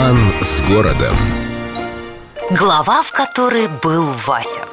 Роман с городом. Глава, в которой был Вася.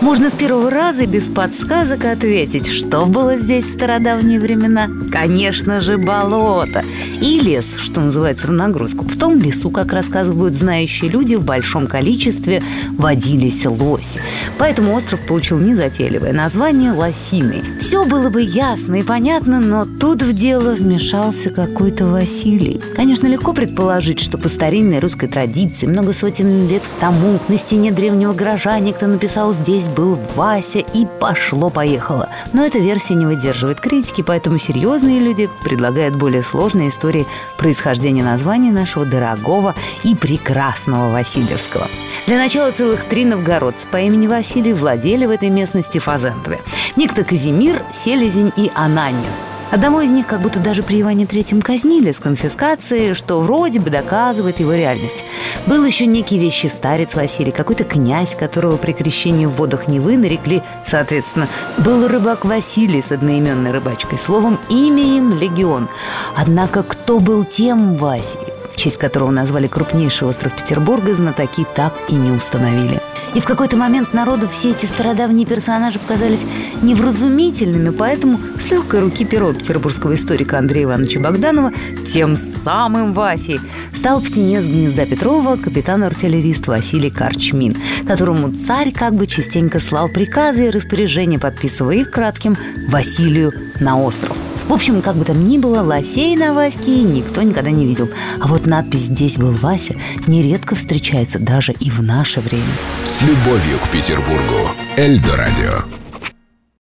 Можно с первого раза без подсказок ответить, что было здесь в стародавние времена. Конечно же, болото. И лес, что называется, в нагрузку. В том лесу, как рассказывают знающие люди, в большом количестве водились лоси. Поэтому остров получил незатейливое название Лосиный. Все было бы ясно и понятно, но тут в дело вмешался какой-то Василий. Конечно, легко предположить, что по старинной русской традиции много сотен лет тому на стене древнего гаража некто написал здесь был Вася и пошло-поехало. Но эта версия не выдерживает критики, поэтому серьезные люди предлагают более сложные истории происхождения названия нашего дорогого и прекрасного Васильевского. Для начала целых три новгородца по имени Василий владели в этой местности фазендове. Некто Казимир, Селезень и Ананин. Одного из них как будто даже при Иване Третьем казнили с конфискацией, что вроде бы доказывает его реальность. Был еще некий вещий старец Василий, какой-то князь, которого при крещении в водах Невы нарекли, соответственно. Был рыбак Василий с одноименной рыбачкой, словом, имя им Легион. Однако кто был тем Васей? в честь которого назвали крупнейший остров Петербурга, знатоки так и не установили. И в какой-то момент народу все эти стародавние персонажи показались невразумительными, поэтому с легкой руки перо петербургского историка Андрея Ивановича Богданова тем самым Васей стал птенец гнезда Петрова капитан-артиллерист Василий Карчмин, которому царь как бы частенько слал приказы и распоряжения, подписывая их кратким Василию на остров. В общем, как бы там ни было, лосей на Ваське никто никогда не видел. А вот надпись «Здесь был Вася» нередко встречается даже и в наше время. С любовью к Петербургу. Эльдо радио.